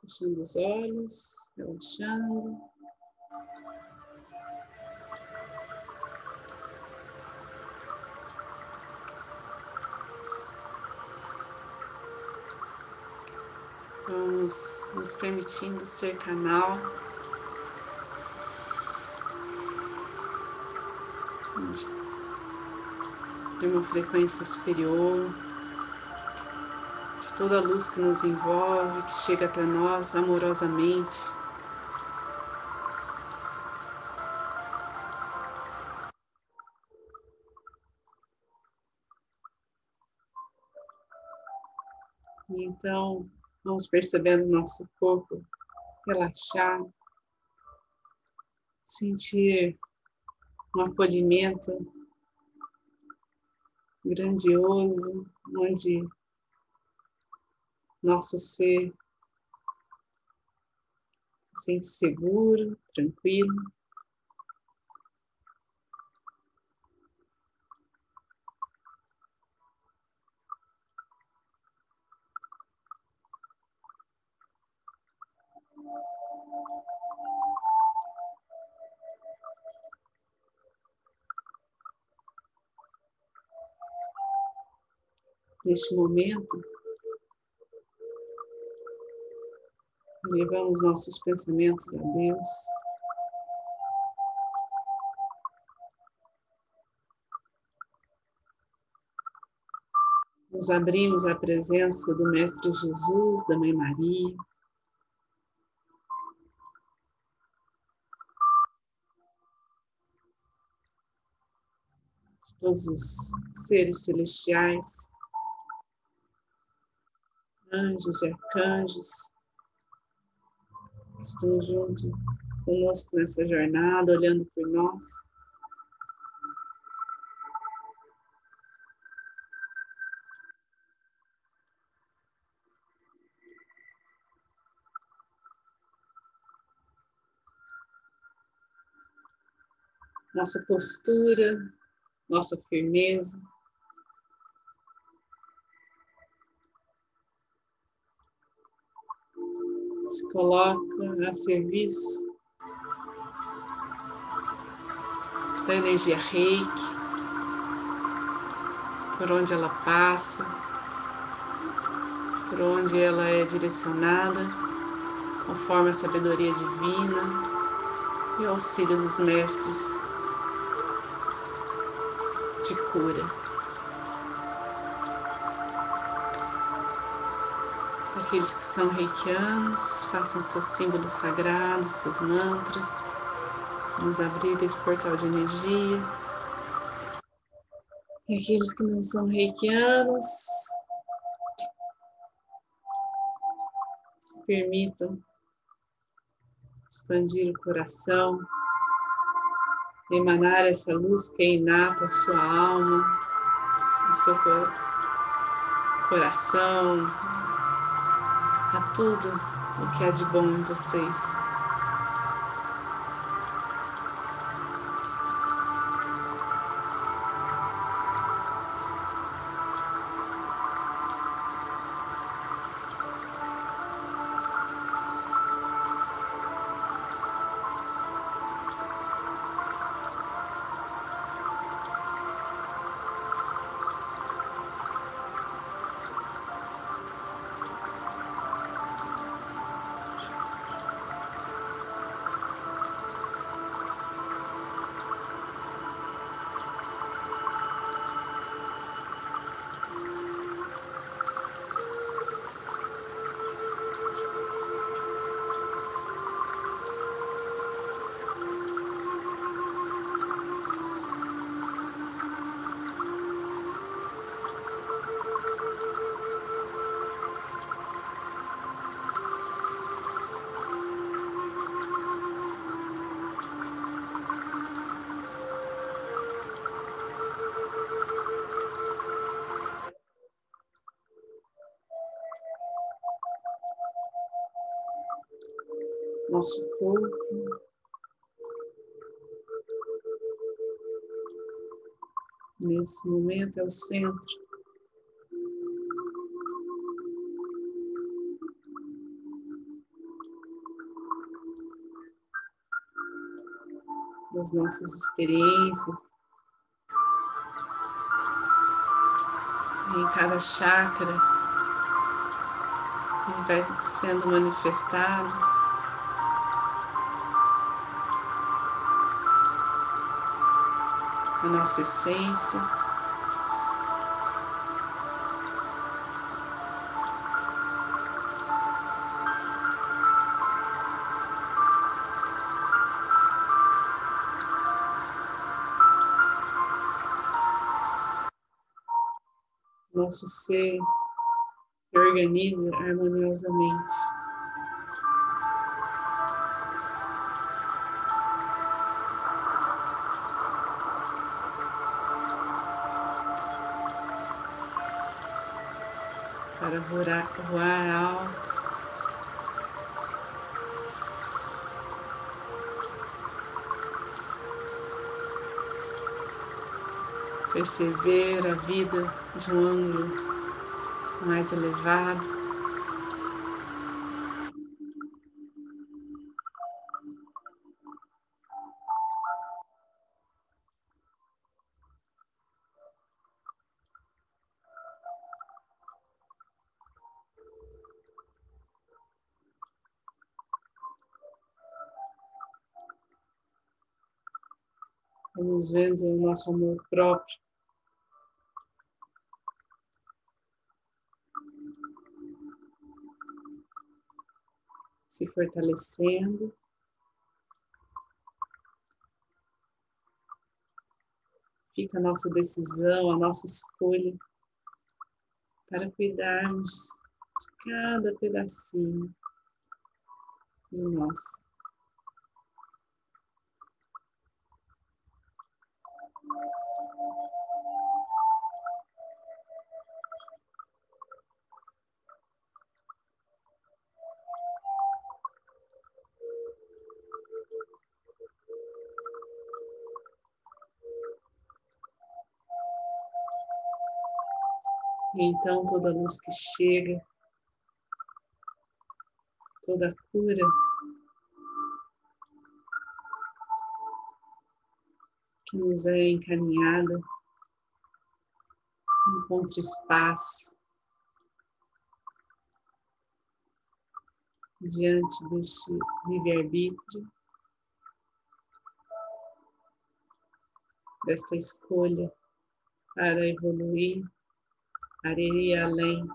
Fechando os olhos, relaxando. Vamos nos permitindo ser canal de uma frequência superior, de toda a luz que nos envolve, que chega até nós amorosamente. E então, vamos percebendo nosso corpo relaxar, sentir um acolhimento grandioso, onde nosso ser se sente seguro, tranquilo. neste momento, levamos nossos pensamentos a Deus. Nos abrimos à presença do Mestre Jesus, da Mãe Maria. De todos os seres celestiais anjos e arcanjos junto conosco nessa jornada, olhando por nós. Nossa postura, nossa firmeza. Se coloca a serviço da energia reiki, por onde ela passa, por onde ela é direcionada, conforme a sabedoria divina e o auxílio dos mestres de cura. Aqueles que são reikianos, façam seus símbolos sagrados, seus mantras. Vamos abrir esse portal de energia. E aqueles que não são reikianos, se permitam expandir o coração, emanar essa luz que é inata à sua alma, ao seu coração, a tudo o que há de bom em vocês. nosso corpo. Nesse momento é o centro. Das nossas experiências, em cada chakra que vai sendo manifestado. A nossa essência. nosso ser se organiza harmoniosamente. Para voar, voar alto. perceber a vida de um ângulo mais elevado. Vamos vendo o nosso amor próprio se fortalecendo. Fica a nossa decisão, a nossa escolha para cuidarmos de cada pedacinho de nós. E então toda luz que chega, toda cura, que nos é encaminhada, encontra espaço diante deste livre-arbítrio, desta escolha para evoluir para ir além,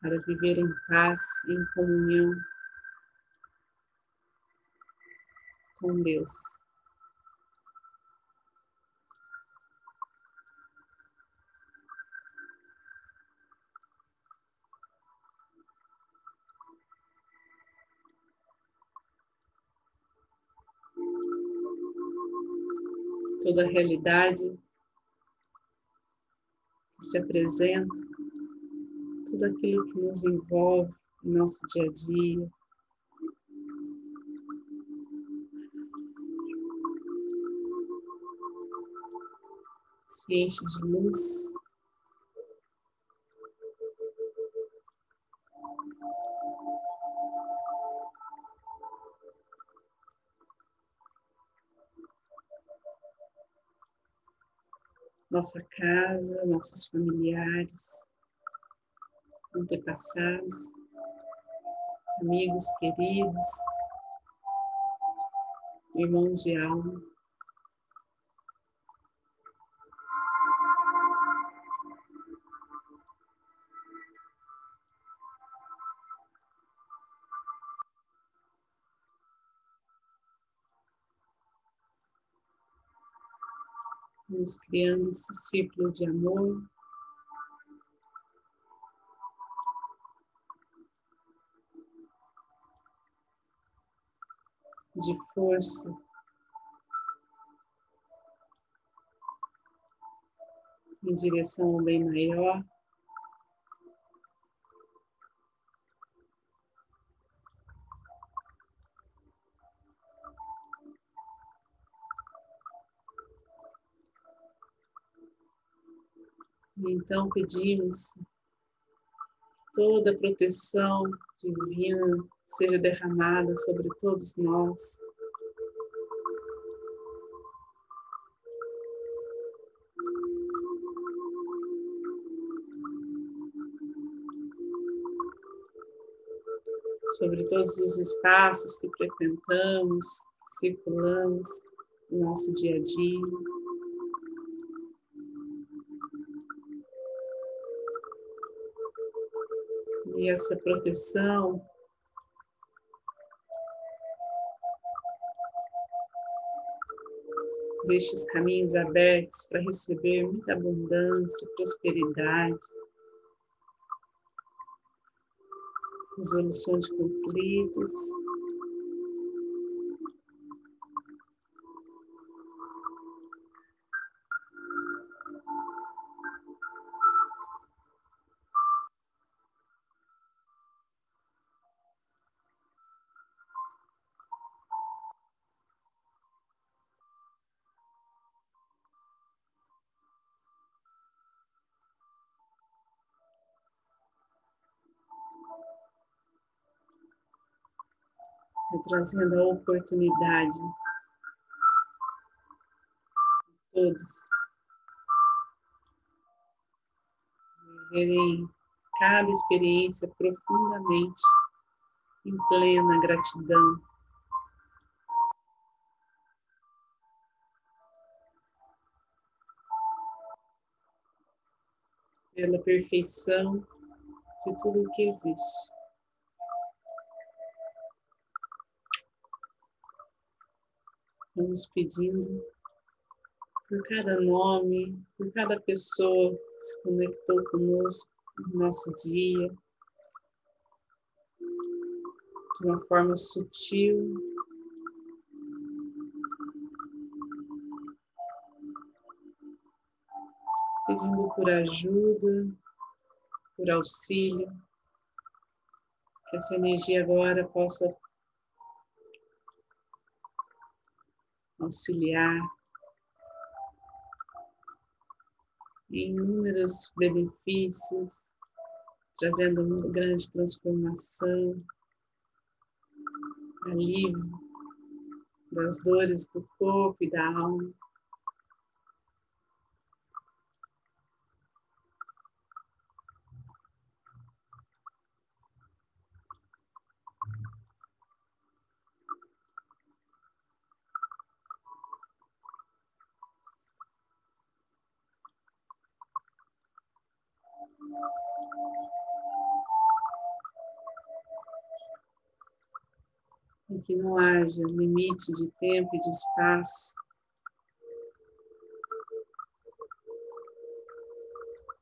para viver em paz, em comunhão com Deus. Toda a realidade se apresenta, tudo aquilo que nos envolve em nosso dia a dia. Se enche de luz. Nossa casa, nossos familiares, antepassados, amigos queridos, irmãos de alma. Vamos criando esse ciclo de amor. De força. Em direção ao bem maior. Então pedimos que toda a proteção divina seja derramada sobre todos nós. Sobre todos os espaços que frequentamos, circulamos no nosso dia a dia. E essa proteção deixa os caminhos abertos para receber muita abundância, prosperidade, resolução de conflitos. Trazendo a oportunidade a todos viverem cada experiência profundamente em plena gratidão. Pela perfeição de tudo o que existe. Vamos pedindo por cada nome, por cada pessoa que se conectou conosco no nosso dia, de uma forma sutil. Pedindo por ajuda, por auxílio, que essa energia agora possa auxiliar em inúmeros benefícios, trazendo uma grande transformação, alívio das dores do corpo e da alma. Que não haja limite de tempo e de espaço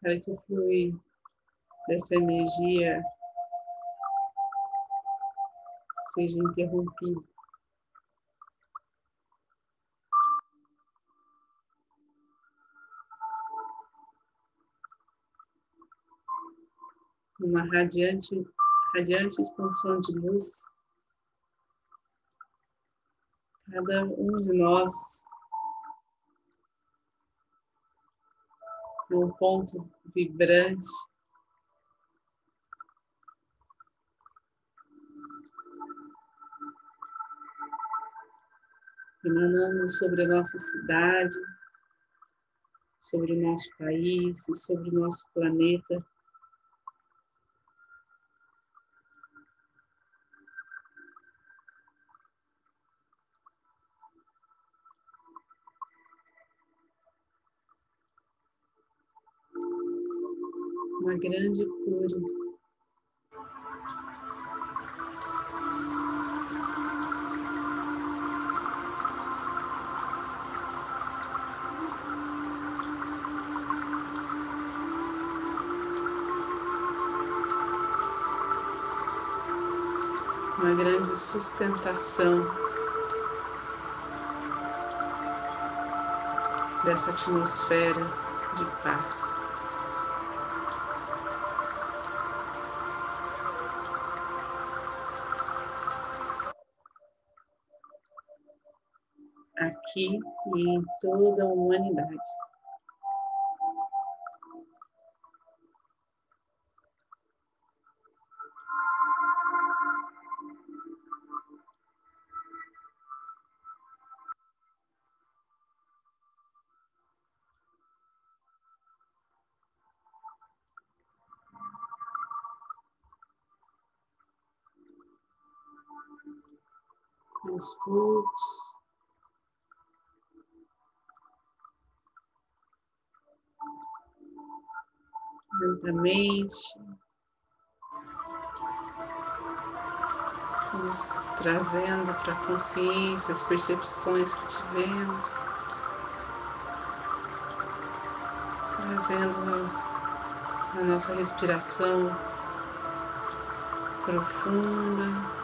para que o fluir dessa energia seja interrompido. Uma radiante, radiante expansão de luz cada um de nós num ponto vibrante. Emanando sobre a nossa cidade, sobre o nosso país e sobre o nosso planeta. uma grande cura. Uma grande sustentação dessa atmosfera de paz. aqui e em toda a humanidade. aos poucos, Lentamente. Vamos trazendo para a consciência as percepções que tivemos. Trazendo a nossa respiração profunda.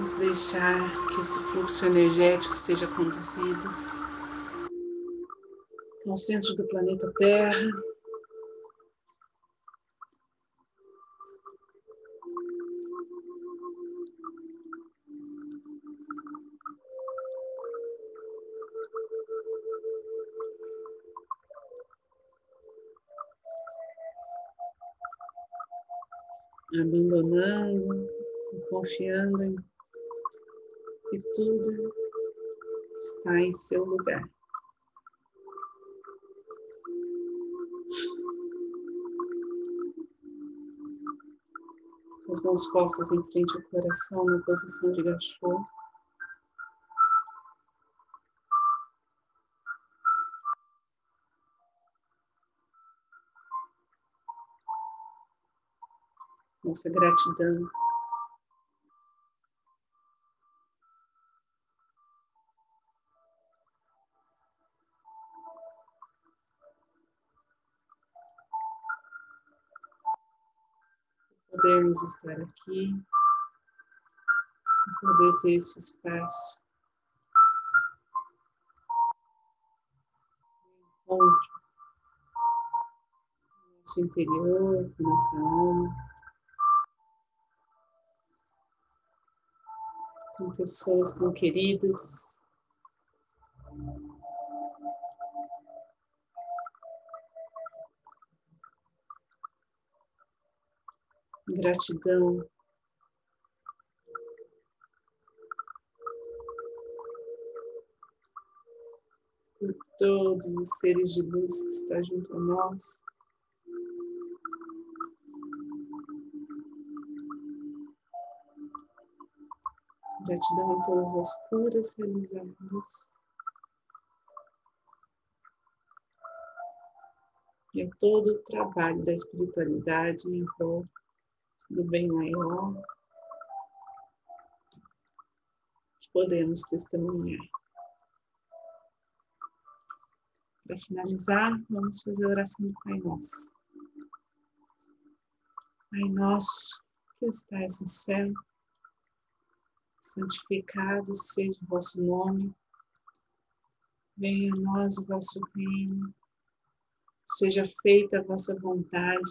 Vamos deixar que esse fluxo energético seja conduzido ao centro do planeta Terra. abandonando, confiando e tudo está em seu lugar. as mãos postas em frente ao coração na posição de gachô. Nossa gratidão podermos estar aqui, poder ter esse espaço encontro nosso interior, com nossa alma, com pessoas tão queridas. Gratidão. Por todos os seres de luz que estão junto a nós. Gratidão a todas as curas realizadas. E a todo o trabalho da espiritualidade em prol do bem maior podemos testemunhar. Para finalizar, vamos fazer a oração do Pai Nosso. Pai Nosso, que estais no céu, santificado seja o vosso nome, venha a nós o vosso reino, seja feita a vossa vontade